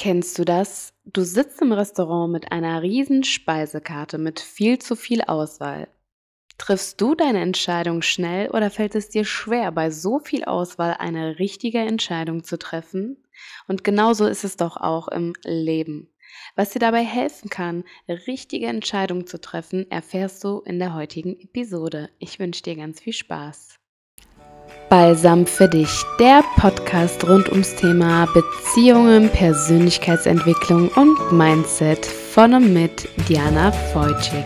Kennst du das? Du sitzt im Restaurant mit einer riesen Speisekarte mit viel zu viel Auswahl. Triffst du deine Entscheidung schnell oder fällt es dir schwer, bei so viel Auswahl eine richtige Entscheidung zu treffen? Und genauso ist es doch auch im Leben. Was dir dabei helfen kann, richtige Entscheidungen zu treffen, erfährst du in der heutigen Episode. Ich wünsche dir ganz viel Spaß. Balsam für dich, der Podcast rund ums Thema Beziehungen, Persönlichkeitsentwicklung und Mindset von und mit Diana Feutschig.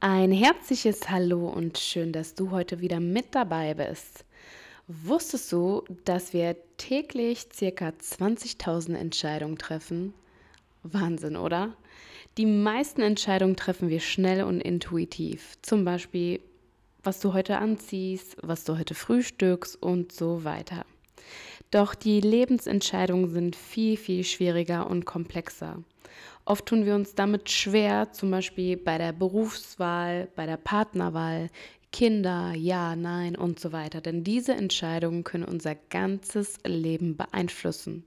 Ein herzliches Hallo und schön, dass du heute wieder mit dabei bist. Wusstest du, dass wir täglich ca. 20.000 Entscheidungen treffen? Wahnsinn, oder? Die meisten Entscheidungen treffen wir schnell und intuitiv. Zum Beispiel, was du heute anziehst, was du heute frühstückst und so weiter. Doch die Lebensentscheidungen sind viel, viel schwieriger und komplexer. Oft tun wir uns damit schwer, zum Beispiel bei der Berufswahl, bei der Partnerwahl, Kinder, ja, nein und so weiter. Denn diese Entscheidungen können unser ganzes Leben beeinflussen.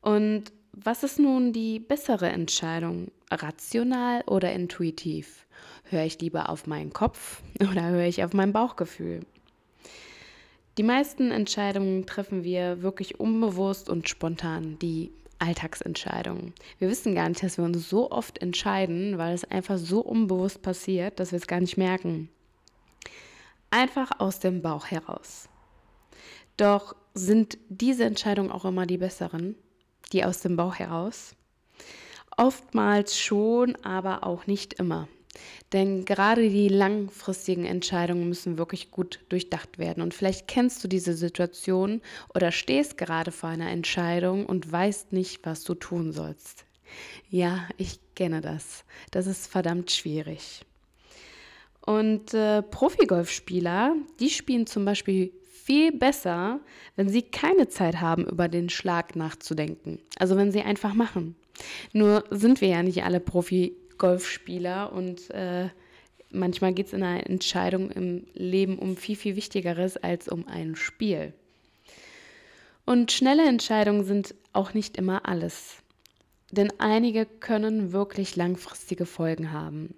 Und was ist nun die bessere Entscheidung? Rational oder intuitiv? Höre ich lieber auf meinen Kopf oder höre ich auf mein Bauchgefühl? Die meisten Entscheidungen treffen wir wirklich unbewusst und spontan, die Alltagsentscheidungen. Wir wissen gar nicht, dass wir uns so oft entscheiden, weil es einfach so unbewusst passiert, dass wir es gar nicht merken. Einfach aus dem Bauch heraus. Doch sind diese Entscheidungen auch immer die besseren? Die aus dem Bauch heraus? Oftmals schon, aber auch nicht immer. Denn gerade die langfristigen Entscheidungen müssen wirklich gut durchdacht werden. Und vielleicht kennst du diese Situation oder stehst gerade vor einer Entscheidung und weißt nicht, was du tun sollst. Ja, ich kenne das. Das ist verdammt schwierig. Und äh, Profigolfspieler, die spielen zum Beispiel viel besser, wenn sie keine Zeit haben, über den Schlag nachzudenken. Also wenn sie einfach machen. Nur sind wir ja nicht alle Profi-Golfspieler und äh, manchmal geht es in einer Entscheidung im Leben um viel, viel Wichtigeres als um ein Spiel. Und schnelle Entscheidungen sind auch nicht immer alles. Denn einige können wirklich langfristige Folgen haben.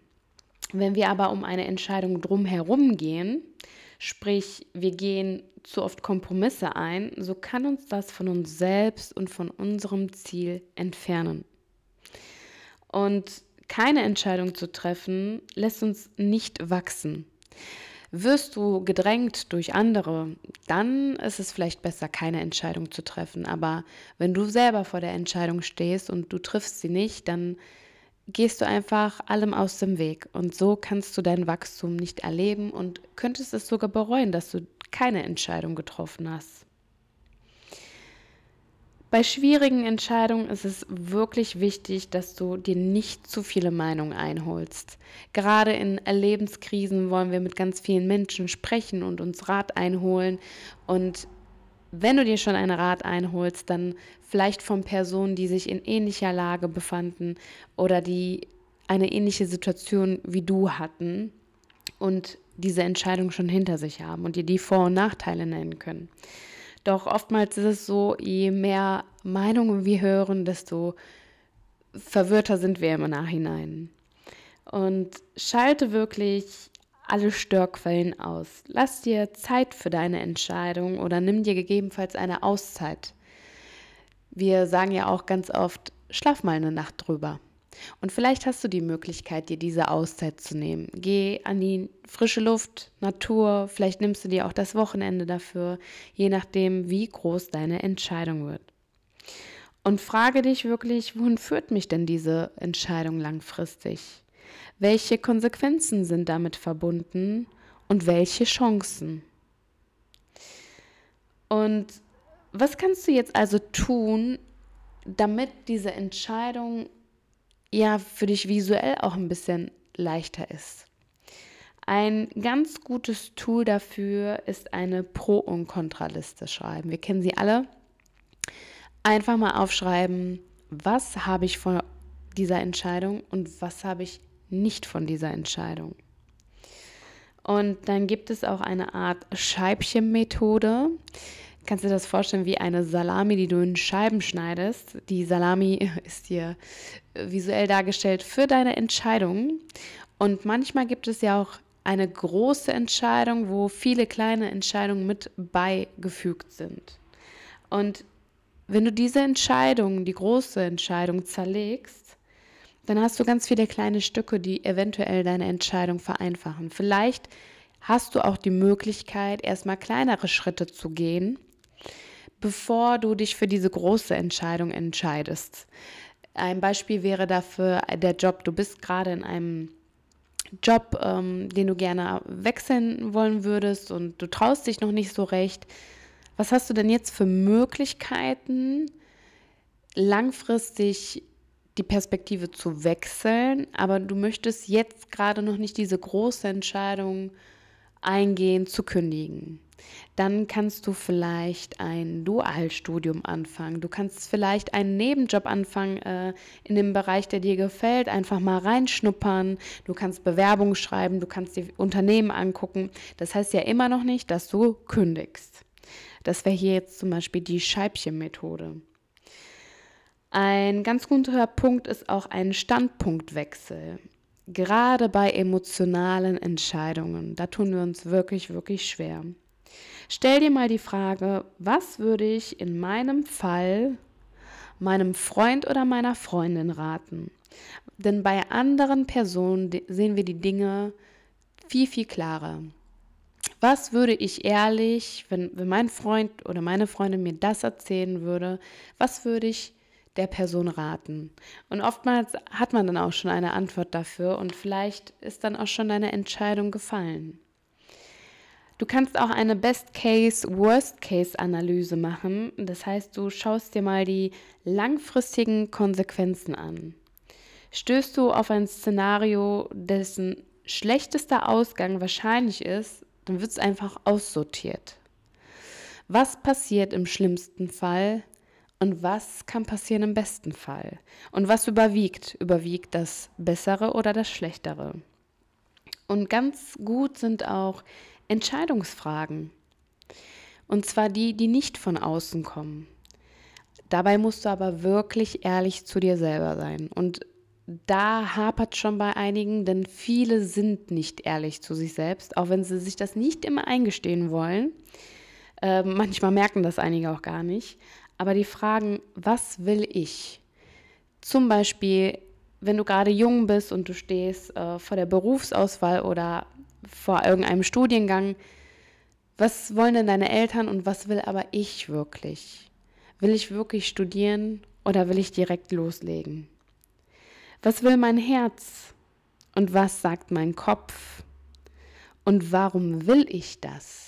Wenn wir aber um eine Entscheidung drumherum gehen, sprich wir gehen zu oft Kompromisse ein, so kann uns das von uns selbst und von unserem Ziel entfernen. Und keine Entscheidung zu treffen, lässt uns nicht wachsen. Wirst du gedrängt durch andere, dann ist es vielleicht besser, keine Entscheidung zu treffen. Aber wenn du selber vor der Entscheidung stehst und du triffst sie nicht, dann gehst du einfach allem aus dem Weg. Und so kannst du dein Wachstum nicht erleben und könntest es sogar bereuen, dass du keine Entscheidung getroffen hast. Bei schwierigen Entscheidungen ist es wirklich wichtig, dass du dir nicht zu viele Meinungen einholst. Gerade in Lebenskrisen wollen wir mit ganz vielen Menschen sprechen und uns Rat einholen. Und wenn du dir schon einen Rat einholst, dann vielleicht von Personen, die sich in ähnlicher Lage befanden oder die eine ähnliche Situation wie du hatten und diese Entscheidung schon hinter sich haben und dir die Vor- und Nachteile nennen können. Doch oftmals ist es so, je mehr Meinungen wir hören, desto verwirrter sind wir im Nachhinein. Und schalte wirklich alle Störquellen aus. Lass dir Zeit für deine Entscheidung oder nimm dir gegebenenfalls eine Auszeit. Wir sagen ja auch ganz oft, schlaf mal eine Nacht drüber. Und vielleicht hast du die Möglichkeit, dir diese Auszeit zu nehmen. Geh an die frische Luft, Natur, vielleicht nimmst du dir auch das Wochenende dafür, je nachdem, wie groß deine Entscheidung wird. Und frage dich wirklich, wohin führt mich denn diese Entscheidung langfristig? Welche Konsequenzen sind damit verbunden und welche Chancen? Und was kannst du jetzt also tun, damit diese Entscheidung ja für dich visuell auch ein bisschen leichter ist. Ein ganz gutes Tool dafür ist eine Pro- und Kontraliste schreiben. Wir kennen sie alle. Einfach mal aufschreiben, was habe ich von dieser Entscheidung und was habe ich nicht von dieser Entscheidung. Und dann gibt es auch eine Art Scheibchenmethode. Kannst du dir das vorstellen wie eine Salami, die du in Scheiben schneidest? Die Salami ist hier visuell dargestellt für deine Entscheidungen. Und manchmal gibt es ja auch eine große Entscheidung, wo viele kleine Entscheidungen mit beigefügt sind. Und wenn du diese Entscheidung, die große Entscheidung zerlegst, dann hast du ganz viele kleine Stücke, die eventuell deine Entscheidung vereinfachen. Vielleicht hast du auch die Möglichkeit, erstmal kleinere Schritte zu gehen, bevor du dich für diese große Entscheidung entscheidest. Ein Beispiel wäre dafür der Job. Du bist gerade in einem Job, ähm, den du gerne wechseln wollen würdest und du traust dich noch nicht so recht. Was hast du denn jetzt für Möglichkeiten, langfristig die Perspektive zu wechseln, aber du möchtest jetzt gerade noch nicht diese große Entscheidung eingehen, zu kündigen. Dann kannst du vielleicht ein Dualstudium anfangen. Du kannst vielleicht einen Nebenjob anfangen äh, in dem Bereich, der dir gefällt, einfach mal reinschnuppern. Du kannst Bewerbungen schreiben, du kannst die Unternehmen angucken. Das heißt ja immer noch nicht, dass du kündigst. Das wäre hier jetzt zum Beispiel die Scheibchenmethode. Ein ganz guter Punkt ist auch ein Standpunktwechsel. Gerade bei emotionalen Entscheidungen, da tun wir uns wirklich, wirklich schwer. Stell dir mal die Frage, was würde ich in meinem Fall meinem Freund oder meiner Freundin raten? Denn bei anderen Personen sehen wir die Dinge viel, viel klarer. Was würde ich ehrlich, wenn, wenn mein Freund oder meine Freundin mir das erzählen würde, was würde ich der Person raten? Und oftmals hat man dann auch schon eine Antwort dafür und vielleicht ist dann auch schon deine Entscheidung gefallen. Du kannst auch eine Best-Case, Worst-Case-Analyse machen. Das heißt, du schaust dir mal die langfristigen Konsequenzen an. Stößt du auf ein Szenario, dessen schlechtester Ausgang wahrscheinlich ist, dann wird es einfach aussortiert. Was passiert im schlimmsten Fall und was kann passieren im besten Fall? Und was überwiegt? Überwiegt das Bessere oder das Schlechtere? Und ganz gut sind auch Entscheidungsfragen. Und zwar die, die nicht von außen kommen. Dabei musst du aber wirklich ehrlich zu dir selber sein. Und da hapert schon bei einigen, denn viele sind nicht ehrlich zu sich selbst, auch wenn sie sich das nicht immer eingestehen wollen. Äh, manchmal merken das einige auch gar nicht. Aber die fragen, was will ich? Zum Beispiel, wenn du gerade jung bist und du stehst äh, vor der Berufsauswahl oder vor irgendeinem Studiengang. Was wollen denn deine Eltern und was will aber ich wirklich? Will ich wirklich studieren oder will ich direkt loslegen? Was will mein Herz und was sagt mein Kopf? Und warum will ich das?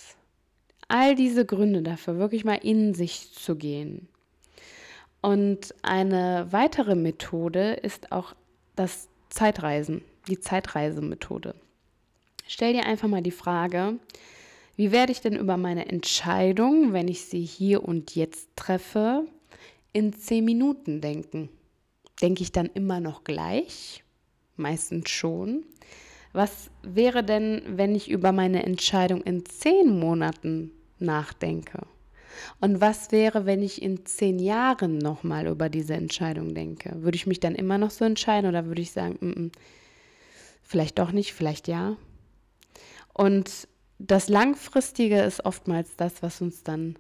All diese Gründe dafür, wirklich mal in sich zu gehen. Und eine weitere Methode ist auch das Zeitreisen, die Zeitreisemethode. Stell dir einfach mal die Frage, wie werde ich denn über meine Entscheidung, wenn ich sie hier und jetzt treffe, in zehn Minuten denken? Denke ich dann immer noch gleich? Meistens schon. Was wäre denn, wenn ich über meine Entscheidung in zehn Monaten nachdenke? Und was wäre, wenn ich in zehn Jahren nochmal über diese Entscheidung denke? Würde ich mich dann immer noch so entscheiden oder würde ich sagen, mm -mm, vielleicht doch nicht, vielleicht ja? Und das Langfristige ist oftmals das, was uns dann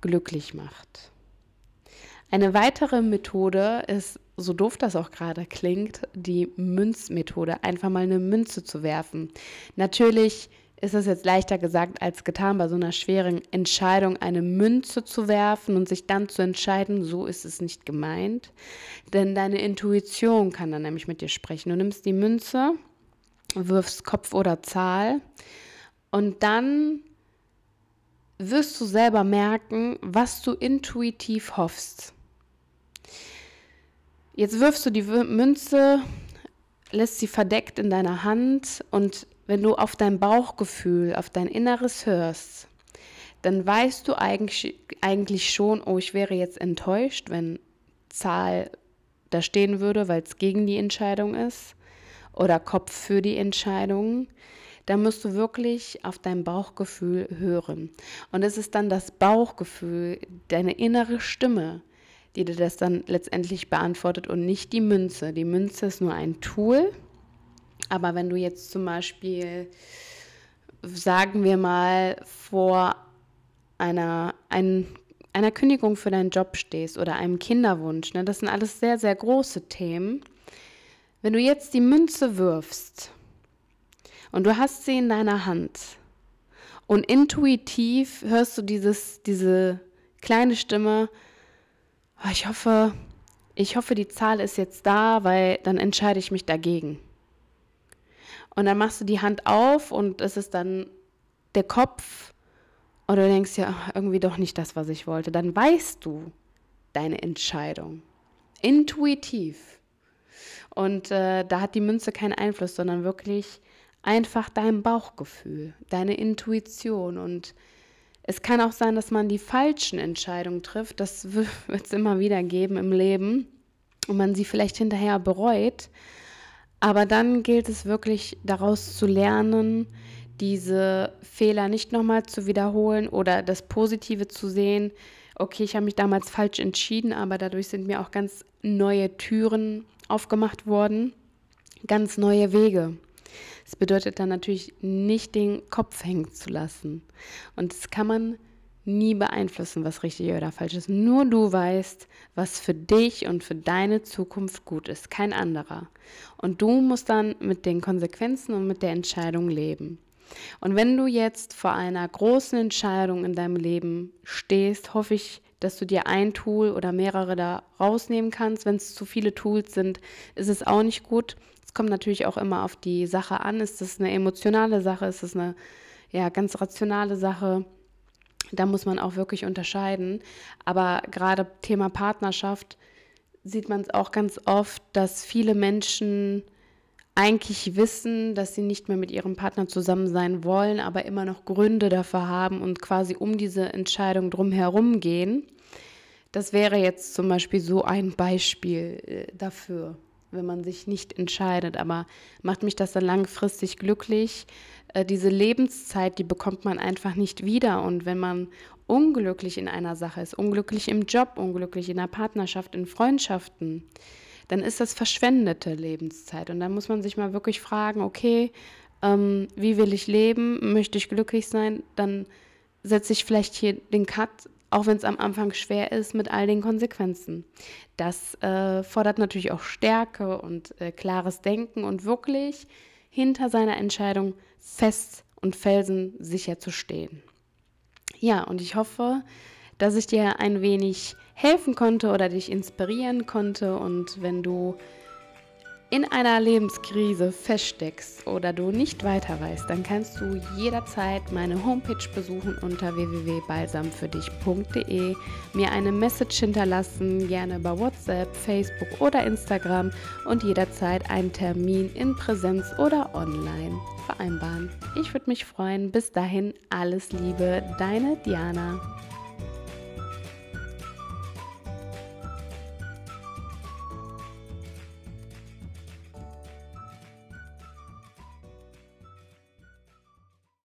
glücklich macht. Eine weitere Methode ist, so doof das auch gerade klingt, die Münzmethode, einfach mal eine Münze zu werfen. Natürlich ist es jetzt leichter gesagt als getan, bei so einer schweren Entscheidung eine Münze zu werfen und sich dann zu entscheiden, so ist es nicht gemeint. Denn deine Intuition kann dann nämlich mit dir sprechen. Du nimmst die Münze wirfst Kopf oder Zahl und dann wirst du selber merken, was du intuitiv hoffst. Jetzt wirfst du die Münze, lässt sie verdeckt in deiner Hand und wenn du auf dein Bauchgefühl, auf dein Inneres hörst, dann weißt du eigentlich, eigentlich schon, oh, ich wäre jetzt enttäuscht, wenn Zahl da stehen würde, weil es gegen die Entscheidung ist oder Kopf für die Entscheidung, da musst du wirklich auf dein Bauchgefühl hören. Und es ist dann das Bauchgefühl, deine innere Stimme, die dir das dann letztendlich beantwortet und nicht die Münze. Die Münze ist nur ein Tool. Aber wenn du jetzt zum Beispiel, sagen wir mal, vor einer, ein, einer Kündigung für deinen Job stehst oder einem Kinderwunsch, ne, das sind alles sehr, sehr große Themen. Wenn du jetzt die Münze wirfst und du hast sie in deiner Hand und intuitiv hörst du dieses, diese kleine Stimme, oh, ich hoffe, ich hoffe, die Zahl ist jetzt da, weil dann entscheide ich mich dagegen. Und dann machst du die Hand auf und es ist dann der Kopf und du denkst ja irgendwie doch nicht das, was ich wollte. Dann weißt du deine Entscheidung. Intuitiv. Und äh, da hat die Münze keinen Einfluss, sondern wirklich einfach dein Bauchgefühl, deine Intuition. Und es kann auch sein, dass man die falschen Entscheidungen trifft. Das wird es immer wieder geben im Leben. Und man sie vielleicht hinterher bereut. Aber dann gilt es wirklich daraus zu lernen, diese Fehler nicht nochmal zu wiederholen oder das Positive zu sehen. Okay, ich habe mich damals falsch entschieden, aber dadurch sind mir auch ganz neue Türen aufgemacht worden, ganz neue Wege. Das bedeutet dann natürlich nicht den Kopf hängen zu lassen. Und das kann man nie beeinflussen, was richtig oder falsch ist. Nur du weißt, was für dich und für deine Zukunft gut ist, kein anderer. Und du musst dann mit den Konsequenzen und mit der Entscheidung leben. Und wenn du jetzt vor einer großen Entscheidung in deinem Leben stehst, hoffe ich, dass du dir ein Tool oder mehrere da rausnehmen kannst. Wenn es zu viele Tools sind, ist es auch nicht gut. Es kommt natürlich auch immer auf die Sache an. Ist es eine emotionale Sache? Ist es eine ja, ganz rationale Sache? Da muss man auch wirklich unterscheiden. Aber gerade Thema Partnerschaft sieht man es auch ganz oft, dass viele Menschen eigentlich wissen, dass sie nicht mehr mit ihrem Partner zusammen sein wollen, aber immer noch Gründe dafür haben und quasi um diese Entscheidung drumherum gehen. Das wäre jetzt zum Beispiel so ein Beispiel äh, dafür, wenn man sich nicht entscheidet. Aber macht mich das dann langfristig glücklich? Äh, diese Lebenszeit, die bekommt man einfach nicht wieder. Und wenn man unglücklich in einer Sache ist, unglücklich im Job, unglücklich in der Partnerschaft, in Freundschaften, dann ist das verschwendete Lebenszeit. Und dann muss man sich mal wirklich fragen, okay, ähm, wie will ich leben? Möchte ich glücklich sein? Dann setze ich vielleicht hier den Cut, auch wenn es am Anfang schwer ist, mit all den Konsequenzen. Das äh, fordert natürlich auch Stärke und äh, klares Denken und wirklich hinter seiner Entscheidung fest und felsensicher zu stehen. Ja, und ich hoffe, dass ich dir ein wenig helfen konnte oder dich inspirieren konnte. Und wenn du in einer Lebenskrise feststeckst oder du nicht weiter weißt, dann kannst du jederzeit meine Homepage besuchen unter www.balsamfürdich.de, mir eine Message hinterlassen, gerne über WhatsApp, Facebook oder Instagram und jederzeit einen Termin in Präsenz oder online vereinbaren. Ich würde mich freuen. Bis dahin alles Liebe, deine Diana.